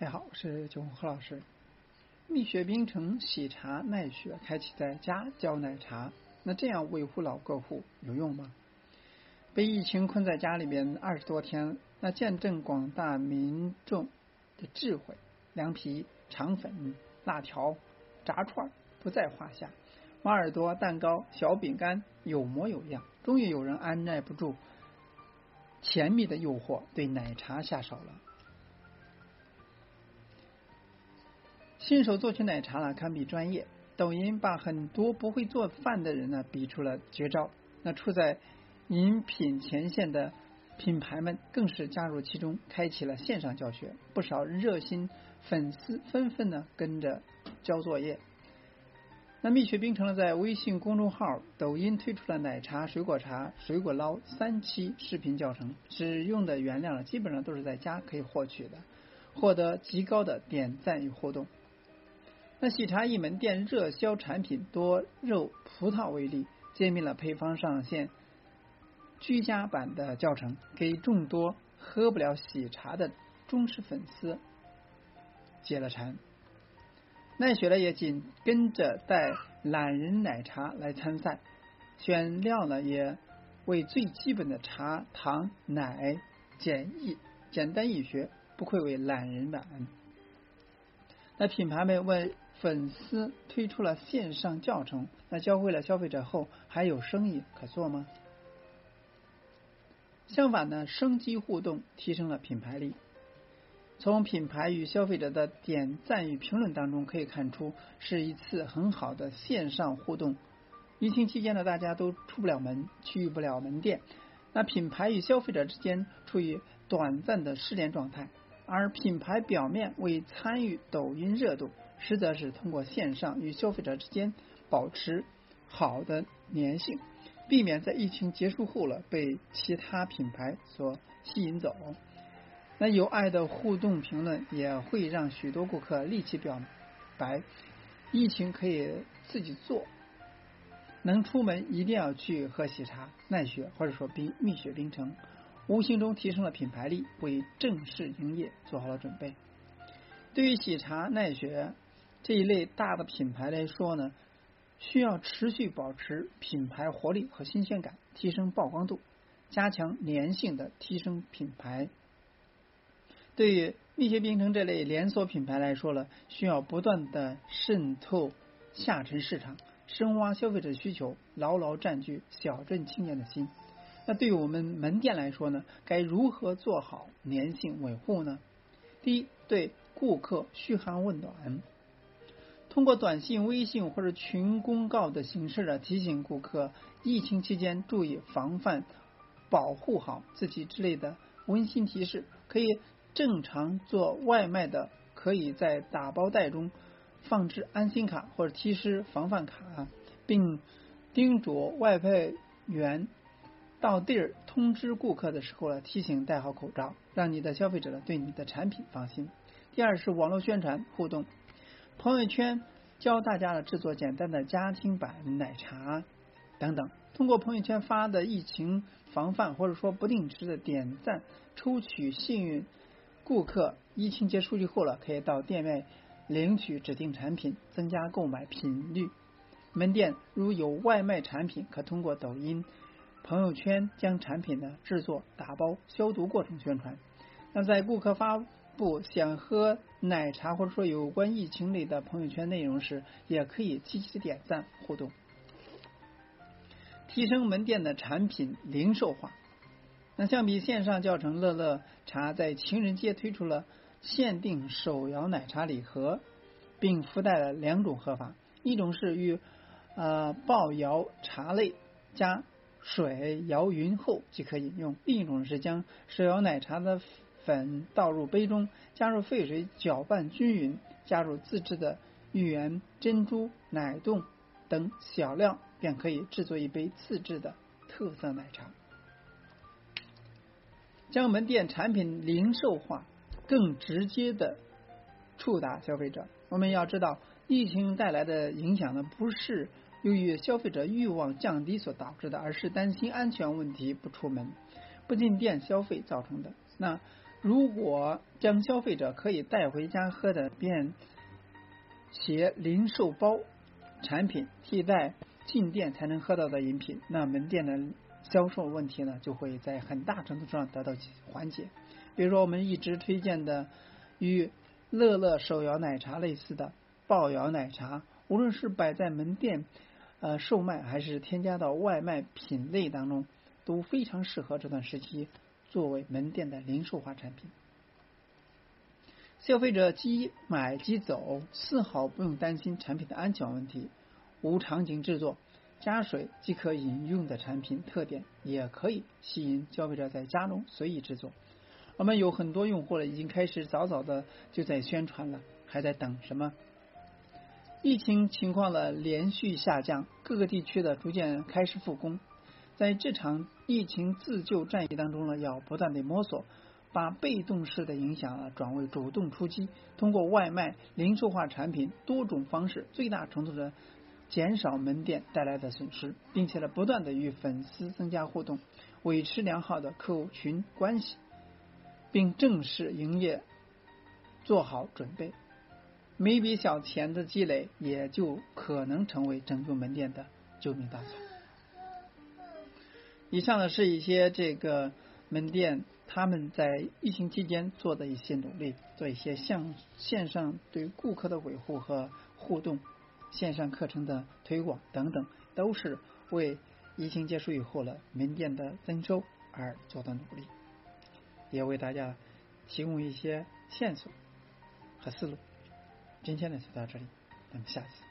大家好，我是九红何老师。蜜雪冰城喜茶奈雪开启在家教奶茶，那这样维护老客户有用吗？被疫情困在家里边二十多天，那见证广大民众的智慧，凉皮、肠粉、辣条、炸串不在话下，马耳朵、蛋糕、小饼干有模有样，终于有人按耐不住甜蜜的诱惑，对奶茶下手了。新手做起奶茶了，堪比专业。抖音把很多不会做饭的人呢，比出了绝招。那处在饮品前线的品牌们，更是加入其中，开启了线上教学。不少热心粉丝纷纷呢跟着交作业。那蜜雪冰城呢，在微信公众号、抖音推出了奶茶、水果茶、水果捞三期视频教程，使用的原料呢，基本上都是在家可以获取的，获得极高的点赞与互动。那喜茶一门店热销产品多肉葡萄为例，揭秘了配方上线居家版的教程，给众多喝不了喜茶的忠实粉丝解了馋。奈雪呢也紧跟着带懒人奶茶来参赛，选料呢也为最基本的茶、糖、奶简易简单易学，不愧为懒人版。那品牌们为粉丝推出了线上教程，那教会了消费者后，还有生意可做吗？相反呢，生机互动提升了品牌力。从品牌与消费者的点赞与评论当中可以看出，是一次很好的线上互动。疫情期间呢，大家都出不了门，去不了门店，那品牌与消费者之间处于短暂的失联状态，而品牌表面为参与抖音热度。实则是通过线上与消费者之间保持好的粘性，避免在疫情结束后了被其他品牌所吸引走。那有爱的互动评论也会让许多顾客立即表白，疫情可以自己做，能出门一定要去喝喜茶、奈雪或者说冰蜜雪冰城，无形中提升了品牌力，为正式营业做好了准备。对于喜茶、奈雪。这一类大的品牌来说呢，需要持续保持品牌活力和新鲜感，提升曝光度，加强粘性的提升品牌。对于蜜雪冰城这类连锁品牌来说呢，需要不断的渗透下沉市场，深挖消费者需求，牢牢占据小镇青年的心。那对于我们门店来说呢，该如何做好粘性维护呢？第一，对顾客嘘寒问暖。通过短信、微信或者群公告的形式呢，提醒顾客疫情期间注意防范、保护好自己之类的温馨提示。可以正常做外卖的，可以在打包袋中放置安心卡或者提示防范卡，并叮嘱外卖员到地儿通知顾客的时候呢，提醒戴好口罩，让你的消费者呢对你的产品放心。第二是网络宣传互动。朋友圈教大家了制作简单的家庭版奶茶等等，通过朋友圈发的疫情防范或者说不定时的点赞抽取幸运顾客，疫情结束以后了，可以到店外领取指定产品，增加购买频率。门店如有外卖产品，可通过抖音、朋友圈将产品的制作、打包、消毒过程宣传。那在顾客发。不想喝奶茶或者说有关疫情类的朋友圈内容时，也可以积极的点赞互动，提升门店的产品零售化。那相比线上教程，乐乐茶在情人节推出了限定手摇奶茶礼盒，并附带了两种喝法，一种是与呃爆摇茶类加水摇匀后即可饮用，另一种是将手摇奶茶的。粉倒入杯中，加入沸水搅拌均匀，加入自制的芋圆、珍珠、奶冻等小料，便可以制作一杯自制的特色奶茶。将门店产品零售化，更直接的触达消费者。我们要知道，疫情带来的影响呢，不是由于消费者欲望降低所导致的，而是担心安全问题不出门、不进店消费造成的。那如果将消费者可以带回家喝的便携零售包产品替代进店才能喝到的饮品，那门店的销售问题呢就会在很大程度上得到缓解。比如说，我们一直推荐的与乐乐手摇奶茶类似的爆摇奶茶，无论是摆在门店呃售卖，还是添加到外卖品类当中，都非常适合这段时期作为门店的零售化产品。消费者即买即走，丝毫不用担心产品的安全问题。无场景制作，加水即可饮用的产品特点，也可以吸引消费者在家中随意制作。我们有很多用户了，已经开始早早的就在宣传了，还在等什么？疫情情况的连续下降，各个地区的逐渐开始复工，在这场疫情自救战役当中呢，要不断的摸索。把被动式的影响啊转为主动出击，通过外卖、零售化产品多种方式，最大程度的减少门店带来的损失，并且呢不断的与粉丝增加互动，维持良好的客户群关系，并正式营业做好准备，每笔小钱的积累也就可能成为拯救门店的救命稻草。以上呢是一些这个门店。他们在疫情期间做的一些努力，做一些向线上对顾客的维护和互动，线上课程的推广等等，都是为疫情结束以后了门店的增收而做的努力，也为大家提供一些线索和思路。今天呢就到这里，咱们下次。